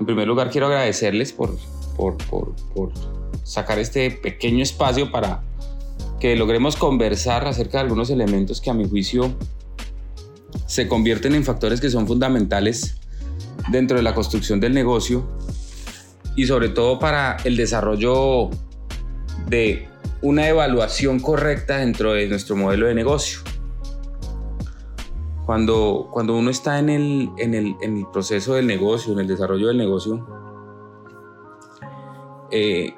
En primer lugar, quiero agradecerles por, por, por, por sacar este pequeño espacio para que logremos conversar acerca de algunos elementos que a mi juicio se convierten en factores que son fundamentales dentro de la construcción del negocio y sobre todo para el desarrollo de una evaluación correcta dentro de nuestro modelo de negocio. Cuando, cuando uno está en el, en, el, en el proceso del negocio, en el desarrollo del negocio, eh,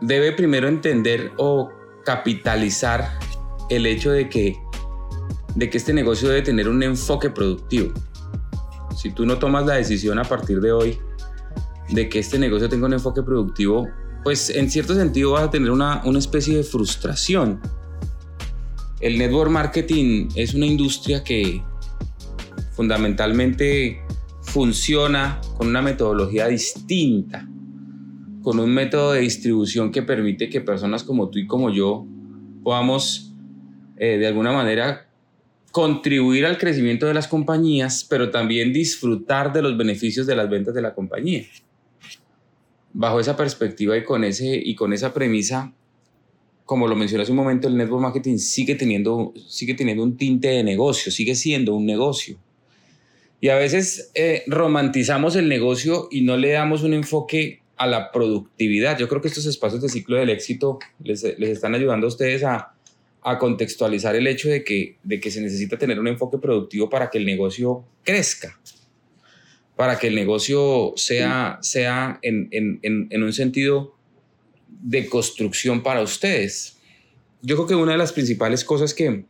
debe primero entender o capitalizar el hecho de que, de que este negocio debe tener un enfoque productivo. Si tú no tomas la decisión a partir de hoy de que este negocio tenga un enfoque productivo, pues en cierto sentido vas a tener una, una especie de frustración. El network marketing es una industria que fundamentalmente funciona con una metodología distinta con un método de distribución que permite que personas como tú y como yo podamos eh, de alguna manera contribuir al crecimiento de las compañías, pero también disfrutar de los beneficios de las ventas de la compañía. Bajo esa perspectiva y con, ese, y con esa premisa, como lo mencioné hace un momento, el network marketing sigue teniendo, sigue teniendo un tinte de negocio, sigue siendo un negocio. Y a veces eh, romantizamos el negocio y no le damos un enfoque a la productividad. Yo creo que estos espacios de ciclo del éxito les, están ayudando a ustedes a, contextualizar el hecho de que, de que se necesita tener un enfoque productivo para que el negocio crezca, para que el negocio sea, sea en, en un sentido de construcción para ustedes. Yo creo que una de las principales cosas que,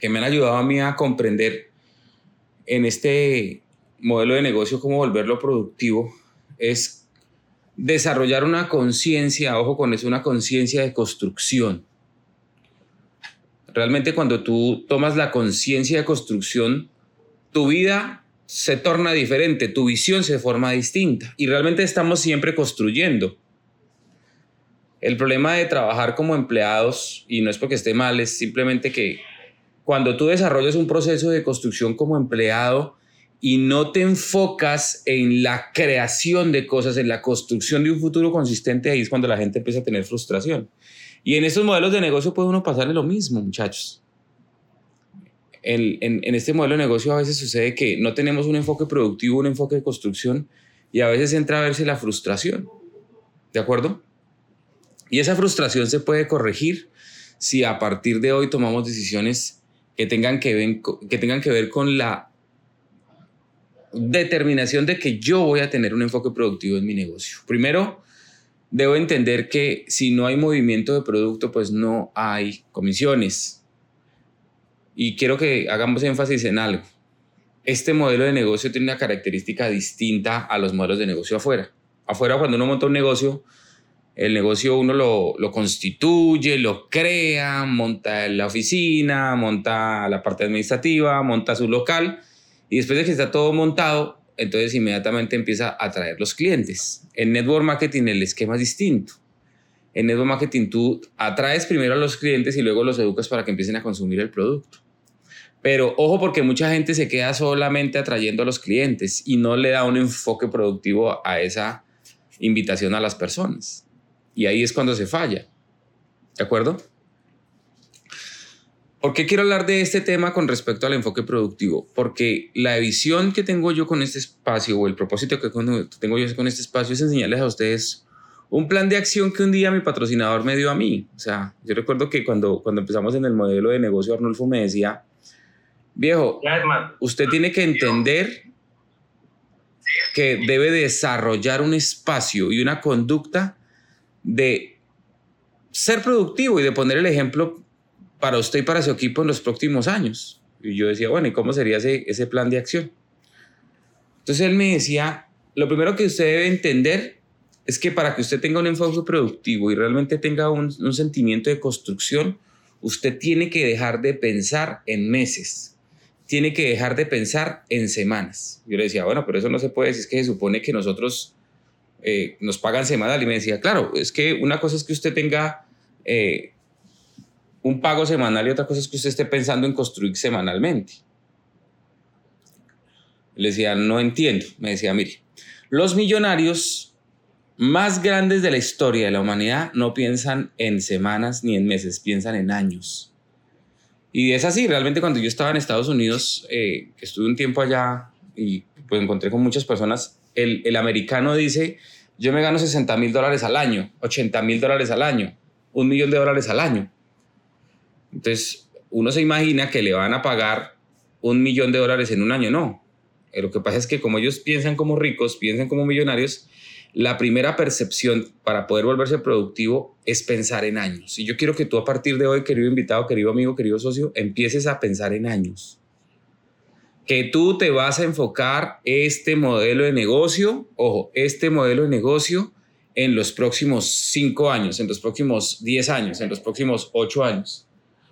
que me han ayudado a mí a comprender en este modelo de negocio, cómo volverlo productivo, es desarrollar una conciencia, ojo con eso, una conciencia de construcción. Realmente cuando tú tomas la conciencia de construcción, tu vida se torna diferente, tu visión se forma distinta y realmente estamos siempre construyendo. El problema de trabajar como empleados, y no es porque esté mal, es simplemente que cuando tú desarrollas un proceso de construcción como empleado, y no te enfocas en la creación de cosas, en la construcción de un futuro consistente, ahí es cuando la gente empieza a tener frustración. Y en estos modelos de negocio puede uno pasarle lo mismo, muchachos. En, en, este modelo de negocio a veces sucede que no tenemos un enfoque productivo, un enfoque de construcción, y a veces entra a verse la frustración. ¿De acuerdo? Y esa frustración se puede corregir si a partir de hoy tomamos decisiones que tengan que ver, que tengan que ver con la determinación de que yo voy a tener un enfoque productivo en mi negocio. Primero, debo entender que si no hay movimiento de producto, pues no hay comisiones. Y quiero que hagamos énfasis en algo. Este modelo de negocio tiene una característica distinta a los modelos de negocio afuera. Afuera, cuando uno monta un negocio, el negocio uno lo, constituye, lo crea, monta la oficina, monta la parte administrativa, monta su local y después de que está todo montado, entonces inmediatamente empieza a atraer los clientes. En network marketing el esquema es distinto. En network marketing tú atraes primero a los clientes y luego los educas para que empiecen a consumir el producto. Pero ojo porque mucha gente se queda solamente atrayendo a los clientes y no le da un enfoque productivo a esa invitación a las personas. Y ahí es cuando se falla. ¿De acuerdo? ¿Por qué quiero hablar de este tema con respecto al enfoque productivo? Porque la visión que tengo yo con este espacio o el propósito que tengo yo con este espacio es enseñarles a ustedes un plan de acción que un día mi patrocinador me dio a mí. O sea, yo recuerdo que cuando, cuando empezamos en el modelo de negocio, Arnulfo me decía, viejo, usted tiene que entender que debe desarrollar un espacio y una conducta de ser productivo y de poner el ejemplo para usted y para su equipo en los próximos años. Y yo decía, bueno, ¿y cómo sería ese, ese plan de acción? Entonces él me decía, lo primero que usted debe entender es que para que usted tenga un enfoque productivo y realmente tenga un, un sentimiento de construcción, usted tiene que dejar de pensar en meses, tiene que dejar de pensar en semanas. Yo le decía, bueno, pero eso no se puede decir, es que se supone que nosotros eh, nos pagan semanal. Y me decía, claro, es que una cosa es que usted tenga eh, un pago semanal y otra cosa es que usted esté pensando en construir semanalmente. Le decía, no entiendo. Me decía, mire, los millonarios más grandes de la historia de la humanidad no piensan en semanas ni en meses, piensan en años. Y es así, realmente cuando yo estaba en Estados Unidos, eh, que estuve un tiempo allá y pues encontré con muchas personas, el, el americano dice, yo me gano 60 mil dólares al año, 80 mil dólares al año, un millón de dólares al año. Entonces, uno se imagina que le van a pagar un millón de dólares en un año, no. Eh, lo que pasa es que como ellos piensan como ricos, piensan como millonarios, la primera percepción para poder volverse productivo es pensar en años. Y yo quiero que tú a partir de hoy, querido invitado, querido amigo, querido socio, empieces a pensar en años. Que tú te vas a enfocar este modelo de negocio, ojo, este modelo de negocio en los próximos cinco años, en los próximos diez años, en los próximos ocho años.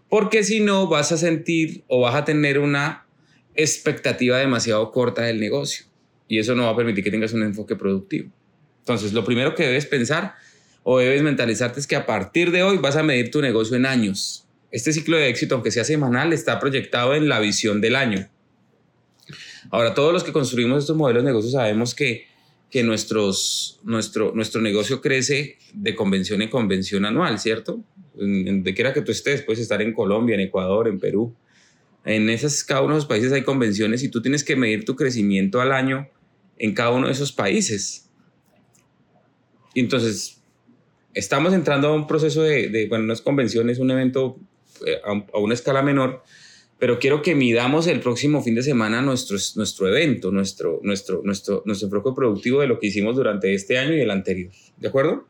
Porque si no, vas a sentir o vas a tener una expectativa demasiado corta del negocio. Y eso no va a permitir que tengas un enfoque productivo. Entonces, lo primero que debes pensar o debes mentalizarte es que a partir de hoy vas a medir tu negocio en años. Este ciclo de éxito, aunque sea semanal, está proyectado en la visión del año. Ahora, todos los que construimos estos modelos de negocio sabemos que, que nuestros, nuestro, nuestro negocio crece de convención en convención anual, ¿cierto? De quiera que tú estés, puedes estar en Colombia, en Ecuador, en Perú. En esas, cada uno de esos países hay convenciones y tú tienes que medir tu crecimiento al año en cada uno de esos países. Y entonces, estamos entrando a un proceso de, bueno, no es convención, es un evento eh, a, una escala menor, pero quiero que midamos el próximo fin de semana nuestro, nuestro evento, nuestro, nuestro, nuestro, nuestro enfoque productivo de lo que hicimos durante este año y el anterior. ¿De acuerdo?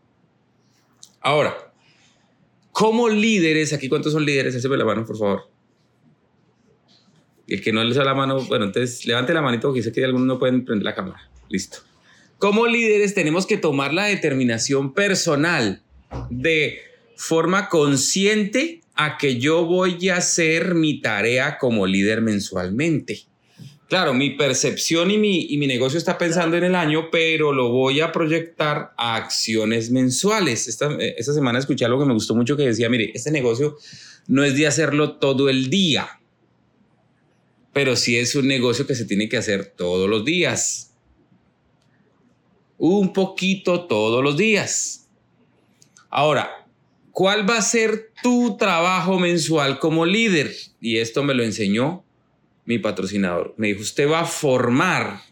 Ahora, como líderes, aquí cuántos son líderes, Haceme la mano, por favor. El que no le da la mano, bueno, entonces levante la manito porque sé que algunos no pueden prender la cámara. Listo. Como líderes tenemos que tomar la determinación personal de forma consciente a que yo voy a hacer mi tarea como líder mensualmente. Claro, mi percepción y mi, y mi negocio está pensando en el año, pero lo voy a proyectar a acciones mensuales. Esta, esta semana escuché algo que me gustó mucho que decía, mire, este negocio no es de hacerlo todo el día, pero sí es un negocio que se tiene que hacer todos los días un poquito todos los días. Ahora, ¿cuál va a ser tu trabajo mensual como líder? Y esto me lo enseñó mi patrocinador. Me dijo, usted va a formar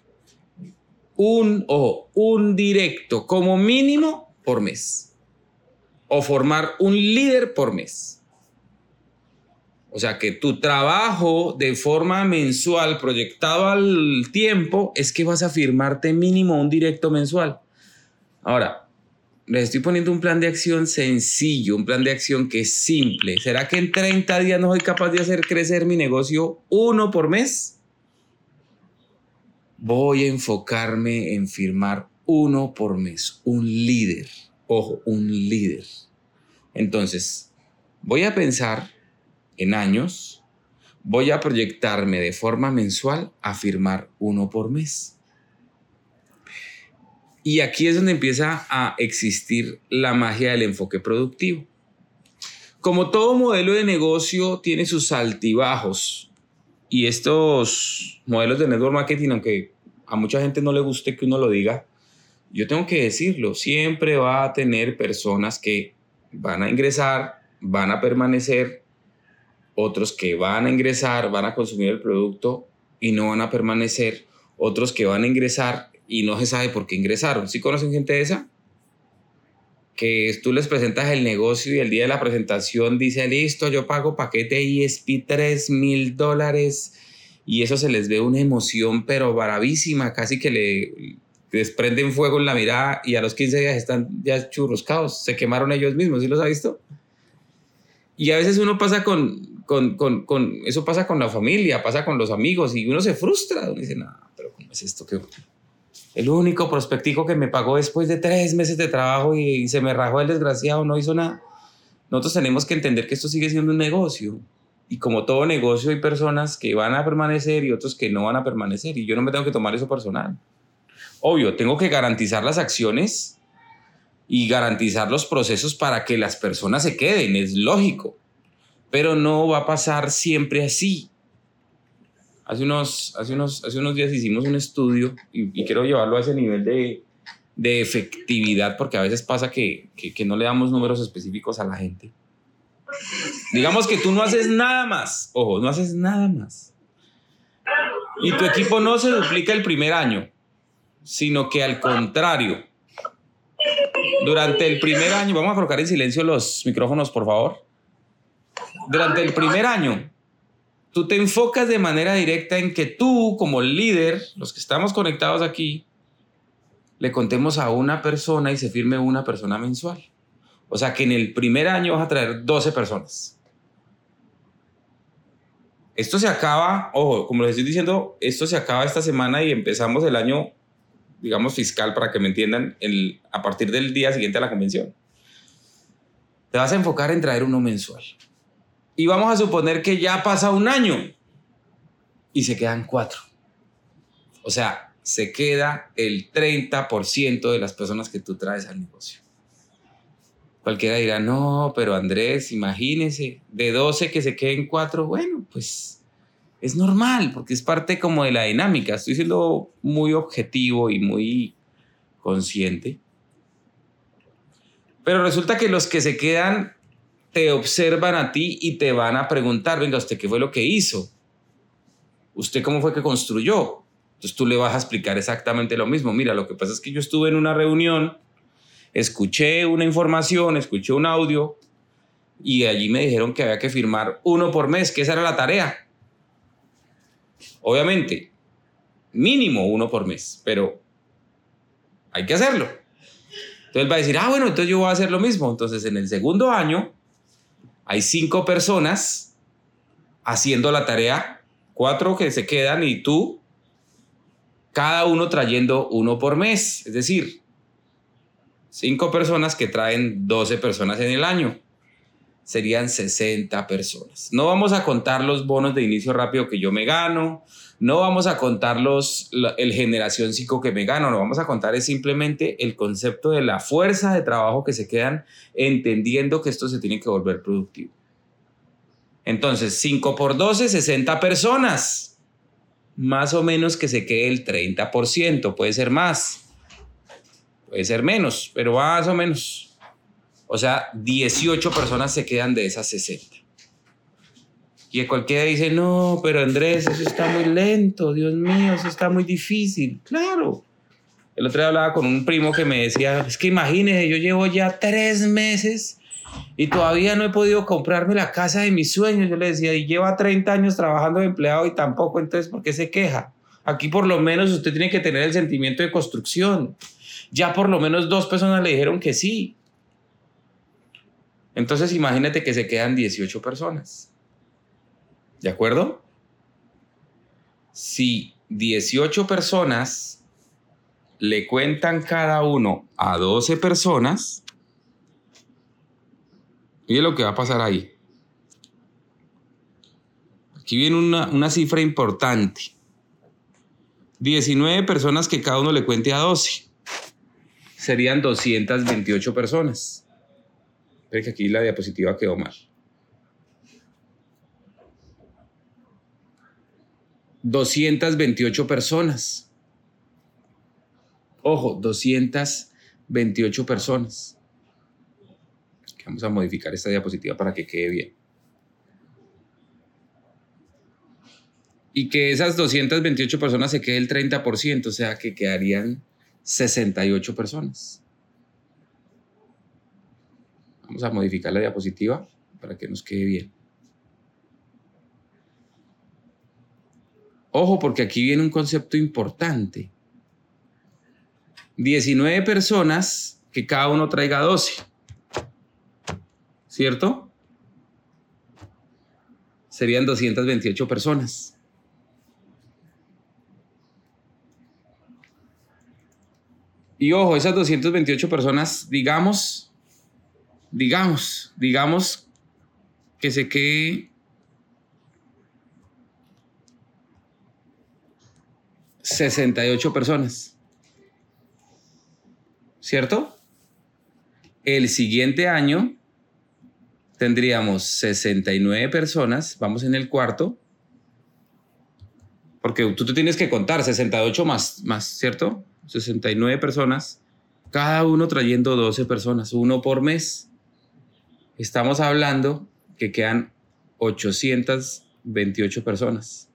un, o un directo como mínimo por mes. O formar un líder por mes. O sea que tu trabajo de forma mensual, proyectado al tiempo, es que vas a firmarte mínimo un directo mensual. Ahora, les estoy poniendo un plan de acción sencillo, un plan de acción que es simple. ¿Será que en 30 días no soy capaz de hacer crecer mi negocio uno por mes? Voy a enfocarme en firmar uno por mes, un líder. Ojo, un líder. Entonces, voy a pensar en años, voy a proyectarme de forma mensual a firmar uno por mes. Y aquí es donde empieza a existir la magia del enfoque productivo. Como todo modelo de negocio tiene sus altibajos y estos modelos de network marketing, aunque a mucha gente no le guste que uno lo diga, yo tengo que decirlo, siempre va a tener personas que van a ingresar, van a permanecer otros que van a ingresar, van a consumir el producto y no van a permanecer, otros que van a ingresar y no se sabe por qué ingresaron. ¿Sí conocen gente de esa? Que tú les presentas el negocio y el día de la presentación dice, listo, yo pago paquete ESP 3 mil dólares y eso se les ve una emoción pero bravísima, casi que le desprenden fuego en la mirada y a los 15 días están ya churroscados, se quemaron ellos mismos, ¿sí los ha visto? Y a veces uno pasa con, con, con, con, eso pasa con la familia, pasa con los amigos y uno se frustra. Uno dice, no, pero ¿cómo es esto? que El único prospectico que me pagó después de tres meses de trabajo y, se me rajó el desgraciado, no hizo nada. Nosotros tenemos que entender que esto sigue siendo un negocio. Y como todo negocio hay personas que van a permanecer y otros que no van a permanecer. Y yo no me tengo que tomar eso personal. Obvio, tengo que garantizar las acciones y garantizar los procesos para que las personas se queden, es lógico, pero no va a pasar siempre así. Hace unos, hace unos, hace unos días hicimos un estudio y, quiero llevarlo a ese nivel de, de efectividad porque a veces pasa que, que, que no le damos números específicos a la gente. Digamos que tú no haces nada más, ojo, no haces nada más. Y tu equipo no se duplica el primer año, sino que al contrario, durante el primer año, vamos a colocar en silencio los micrófonos, por favor. Durante el primer año, tú te enfocas de manera directa en que tú, como líder, los que estamos conectados aquí, le contemos a una persona y se firme una persona mensual. O sea que en el primer año vas a traer 12 personas. Esto se acaba, ojo, como les estoy diciendo, esto se acaba esta semana y empezamos el año, digamos, fiscal, para que me entiendan, el, a partir del día siguiente a la convención. Te vas a enfocar en traer uno mensual. Y vamos a suponer que ya pasa un año y se quedan cuatro. O sea, se queda el 30% de las personas que tú traes al negocio. Cualquiera dirá, no, pero Andrés, imagínese, de 12 que se queden 4, bueno, pues es normal, porque es parte como de la dinámica. Estoy siendo muy objetivo y muy consciente. Pero resulta que los que se quedan te observan a ti y te van a preguntar, venga, ¿usted qué fue lo que hizo? ¿Usted cómo fue que construyó? Entonces tú le vas a explicar exactamente lo mismo. Mira, lo que pasa es que yo estuve en una reunión escuché una información, escuché un audio y allí me dijeron que había que firmar uno por mes, que esa era la tarea. Obviamente, mínimo uno por mes, pero hay que hacerlo. Entonces va a decir, ah, bueno, entonces yo voy a hacer lo mismo. Entonces en el segundo año hay cinco personas haciendo la tarea, cuatro que se quedan y tú, cada uno trayendo uno por mes. Es decir, Cinco personas que traen 12 personas en el año. Serían 60 personas. No vamos a contar los bonos de inicio rápido que yo me gano. No vamos a contar los, el generación 5 que me gano. Lo vamos a contar es simplemente el concepto de la fuerza de trabajo que se quedan entendiendo que esto se tiene que volver productivo. Entonces, 5 por 12, 60 personas. Más o menos que se quede el 30%, puede ser más. Puede ser menos, pero más o menos. O sea, 18 personas se quedan de esas 60. Y cualquiera dice, no, pero Andrés, eso está muy lento, Dios mío, eso está muy difícil. Claro. El otro día hablaba con un primo que me decía, es que imagínese, yo llevo ya tres meses y todavía no he podido comprarme la casa de mis sueños. Yo le decía, y lleva 30 años trabajando de empleado y tampoco, entonces, ¿por qué se queja? Aquí por lo menos usted tiene que tener el sentimiento de construcción ya por lo menos dos personas le dijeron que sí. Entonces imagínate que se quedan 18 personas. ¿De acuerdo? Si 18 personas le cuentan cada uno a 12 personas, mire lo que va a pasar ahí. Aquí viene una, una cifra importante. 19 personas que cada uno le cuente a 12 serían 228 personas. Ve que aquí la diapositiva quedó mal. 228 personas. Ojo, 228 personas. Vamos a modificar esta diapositiva para que quede bien. Y que esas 228 personas se quede el 30%, o sea que quedarían 68 personas. Vamos a modificar la diapositiva para que nos quede bien. Ojo, porque aquí viene un concepto importante. 19 personas que cada uno traiga 12. ¿Cierto? Serían 228 personas. Y ojo, esas 228 personas, digamos, digamos, digamos que se quede ...68 personas. ¿Cierto? El siguiente año tendríamos 69 personas, vamos en el cuarto, porque tú te tienes que contar 68 más, más, ¿cierto? 69 personas, cada uno trayendo 12 personas, uno por mes. Estamos hablando que quedan 828 personas.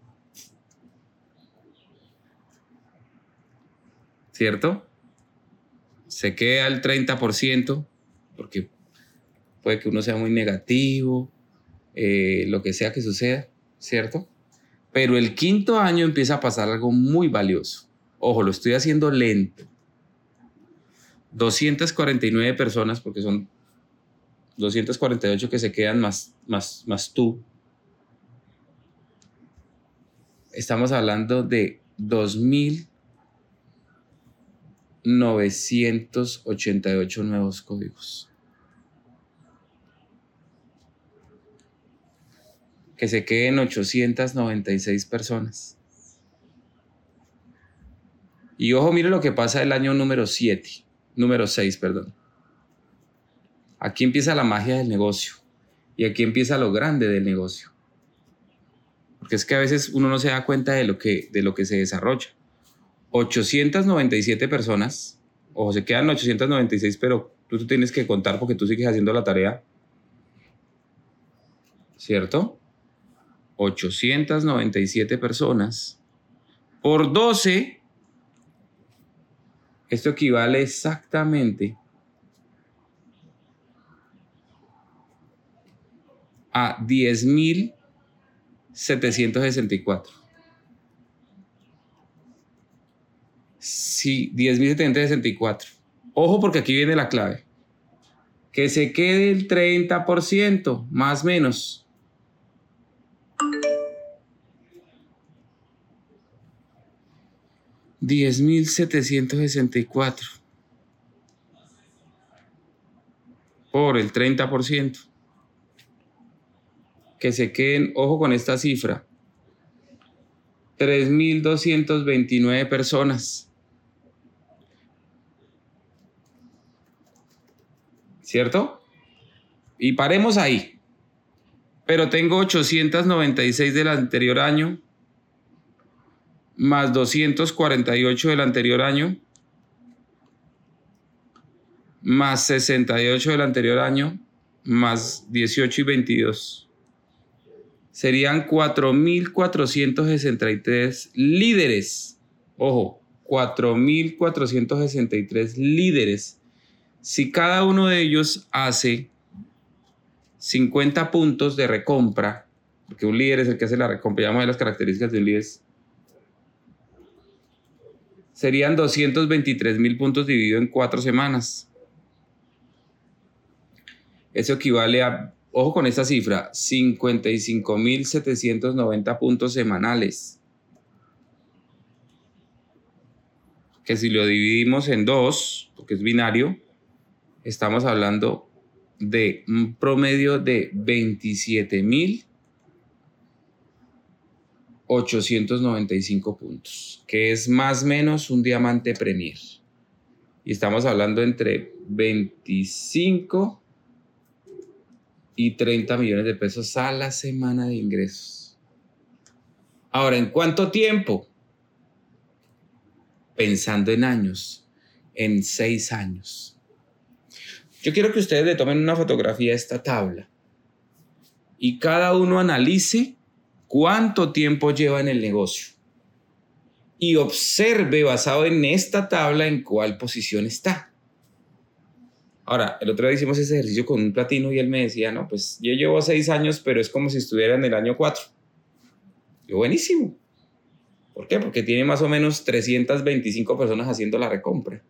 ¿Cierto? Se queda el 30%, porque puede que uno sea muy negativo, eh, lo que sea que suceda, ¿cierto? Pero el quinto año empieza a pasar algo muy valioso. Ojo, lo estoy haciendo lento. 249 personas, porque son 248 que se quedan más, más, más tú. Estamos hablando de 2.988 nuevos códigos. que se queden 896 personas. Y ojo, mire lo que pasa el año número 7, número 6, perdón. Aquí empieza la magia del negocio y aquí empieza lo grande del negocio. Porque es que a veces uno no se da cuenta de lo que, de lo que se desarrolla. 897 personas, ojo, se quedan 896, pero tú, tú tienes que contar porque tú sigues haciendo la tarea. ¿Cierto? 897 personas por 12, esto equivale exactamente a 10.764. Sí, 10.764. Ojo porque aquí viene la clave. Que se quede el 30%, más o menos. 10.764 por el 30%. Que se queden, ojo con esta cifra, 3.229 personas. ¿Cierto? Y paremos ahí. Pero tengo 896 del anterior año, más 248 del anterior año, más 68 del anterior año, más 18 y 22. Serían 4.463 líderes. Ojo, 4.463 líderes. Si cada uno de ellos hace 50 puntos de recompra, porque un líder es el que hace la recompra, llamamos de las características de un líder, serían 223 mil puntos dividido en cuatro semanas. Eso equivale a, ojo con esta cifra, 55 mil 790 puntos semanales. Que si lo dividimos en dos, porque es binario, estamos hablando de un promedio de 27 mil 895 puntos, que es más o menos un diamante Premier. Y estamos hablando entre 25 y 30 millones de pesos a la semana de ingresos. Ahora, ¿en cuánto tiempo? Pensando en años, en seis años. Yo quiero que ustedes le tomen una fotografía a esta tabla y cada uno analice cuánto tiempo lleva en el negocio y observe basado en esta tabla en cuál posición está. Ahora, el otro día hicimos ese ejercicio con un platino y él me decía, no, pues yo llevo seis años, pero es como si estuviera en el año cuatro. Yo, buenísimo. ¿Por qué? Porque tiene más o menos 325 personas haciendo la recompra.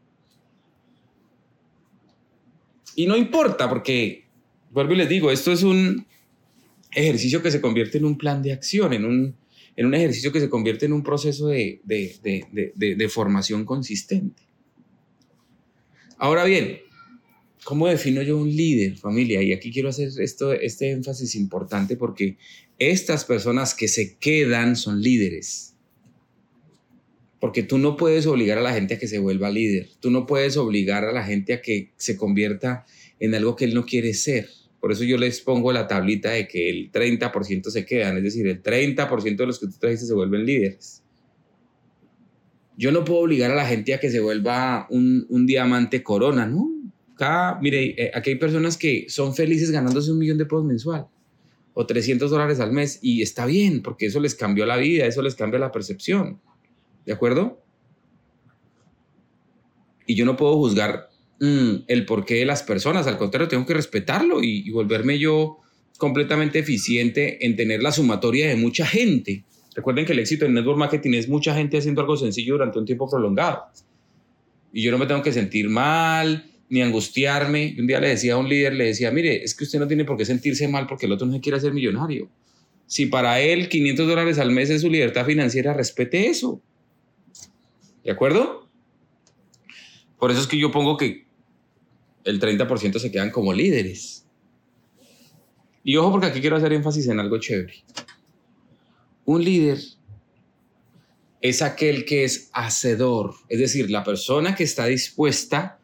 Y no importa, porque, vuelvo y les digo, esto es un, ejercicio que se convierte en un plan de acción, en un, en un ejercicio que se convierte en un proceso de, de, formación consistente. Ahora bien, ¿cómo defino yo un líder, familia? Y aquí quiero hacer esto, este énfasis importante porque estas personas que se quedan son líderes. Porque tú no puedes obligar a la gente a que se vuelva líder. Tú no puedes obligar a la gente a que se convierta en algo que él no quiere ser. Por eso yo les pongo la tablita de que el 30% se quedan, es decir, el 30% de los que tú trajiste se vuelven líderes. Yo no puedo obligar a la gente a que se vuelva un, un diamante corona, ¿no? Acá, mire, eh, aquí hay personas que son felices ganándose un millón de pesos mensual o 300 dólares al mes y está bien porque eso les cambió la vida, eso les cambia la percepción. ¿De acuerdo? Y yo no puedo juzgar mm, el porqué de las personas, al contrario, tengo que respetarlo y, y volverme yo completamente eficiente en tener la sumatoria de mucha gente. Recuerden que el éxito en network marketing es mucha gente haciendo algo sencillo durante un tiempo prolongado. Y yo no me tengo que sentir mal, ni angustiarme. Un día le decía a un líder, le decía, mire, es que usted no tiene por qué sentirse mal porque el otro no quiere ser millonario. Si para él 500 dólares al mes es su libertad financiera, respete eso. ¿De acuerdo? Por eso es que yo pongo que el 30% se quedan como líderes. Y ojo porque aquí quiero hacer énfasis en algo chévere. Un líder es aquel que es hacedor, es decir, la persona que está dispuesta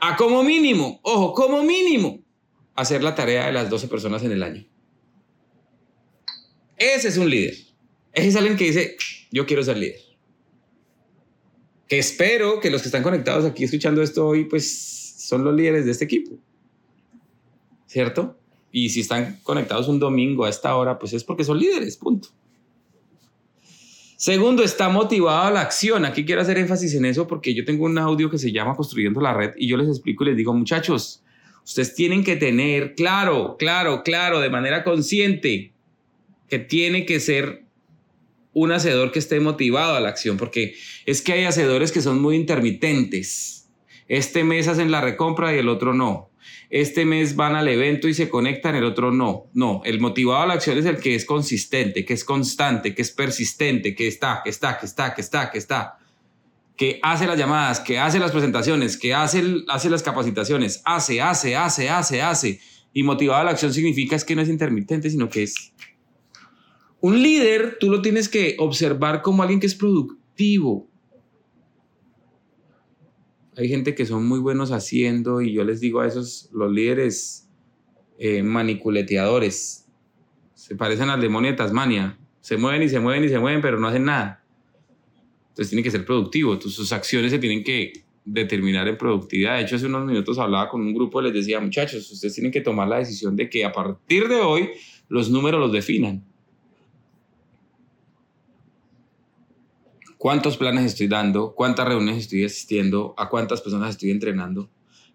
a como mínimo, ojo, como mínimo, hacer la tarea de las 12 personas en el año. Ese es un líder. Ese es alguien que dice, yo quiero ser líder. Que espero que los que están conectados aquí escuchando esto hoy, pues son los líderes de este equipo. ¿Cierto? Y si están conectados un domingo a esta hora, pues es porque son líderes, punto. Segundo, está motivado a la acción. Aquí quiero hacer énfasis en eso porque yo tengo un audio que se llama Construyendo la Red y yo les explico y les digo, muchachos, ustedes tienen que tener claro, claro, claro, de manera consciente, que tiene que ser un hacedor que esté motivado a la acción, porque es que hay hacedores que son muy intermitentes. Este mes hacen la recompra y el otro no este mes van al evento y se conectan, el otro no. No, el motivado a la acción es el que es consistente, que es constante, que es persistente, que está, que está, que está, que está, que está, que hace las llamadas, que hace las presentaciones, que hace, hace las capacitaciones, hace, hace, hace, hace, hace. Y motivado a la acción significa es que no es intermitente, sino que es... Un líder, tú lo tienes que observar como alguien que es productivo, hay gente que son muy buenos haciendo y yo les digo a esos, los líderes eh, maniculeteadores, se parecen al demonio de Tasmania, se mueven y se mueven y se mueven, pero no hacen nada. Entonces tienen que ser productivos, Entonces, sus acciones se tienen que determinar en productividad. De hecho, hace unos minutos hablaba con un grupo y les decía, muchachos, ustedes tienen que tomar la decisión de que a partir de hoy los números los definan. Cuántos planes estoy dando, cuántas reuniones estoy asistiendo, a cuántas personas estoy entrenando,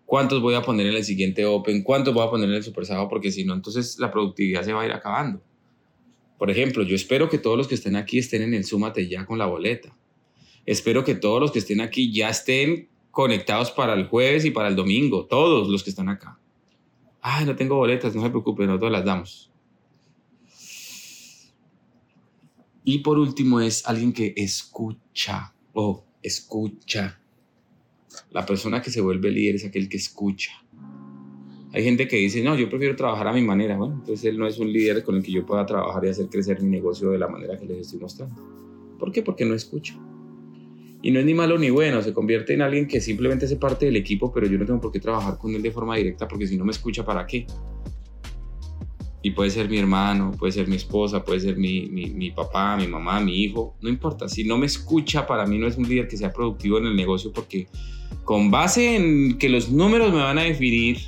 cuántos voy a poner en el siguiente Open, cuántos voy a poner en el Super Sábado, porque si no, entonces la productividad se va a ir acabando. Por ejemplo, yo espero que todos los que estén aquí estén en el Súmate ya con la boleta. Espero que todos los que estén aquí ya estén conectados para el jueves y para el domingo, todos los que están acá. Ay, no tengo boletas, no se preocupen, nosotros las damos. Y por último es alguien que escucha o escucha. La persona que se vuelve líder es aquel que escucha. Hay gente que dice, no, yo prefiero trabajar a mi manera. Bueno, entonces él no es un líder con el que yo pueda trabajar y hacer crecer mi negocio de la manera que les estoy mostrando. ¿Por qué? Porque no escucha. Y no es ni malo ni bueno, se convierte en alguien que simplemente hace parte del equipo, pero yo no tengo por qué trabajar con él de forma directa porque si no me escucha, ¿para qué? Y puede ser mi hermano, puede ser mi esposa, puede ser mi, mi, papá, mi mamá, mi hijo, no importa. Si no me escucha, para mí no es un líder que sea productivo en el negocio porque con base en que los números me van a definir,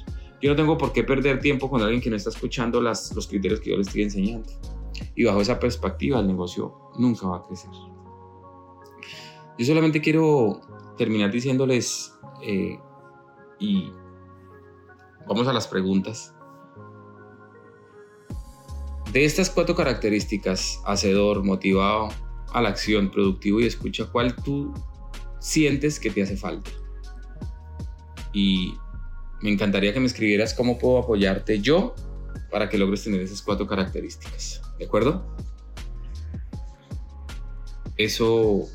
yo no tengo por qué perder tiempo con alguien que no está escuchando las, los criterios que yo le estoy enseñando. Y bajo esa perspectiva el negocio nunca va a crecer. Yo solamente quiero terminar diciéndoles, eh, y vamos a las preguntas. De estas cuatro características, hacedor, motivado a la acción, productivo y escucha, ¿cuál tú sientes que te hace falta? Y me encantaría que me escribieras cómo puedo apoyarte yo para que logres tener esas cuatro características. ¿De acuerdo? Eso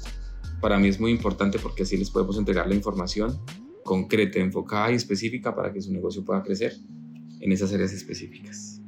para mí es muy importante porque así les podemos entregar la información concreta, enfocada y específica para que su negocio pueda crecer en esas áreas específicas.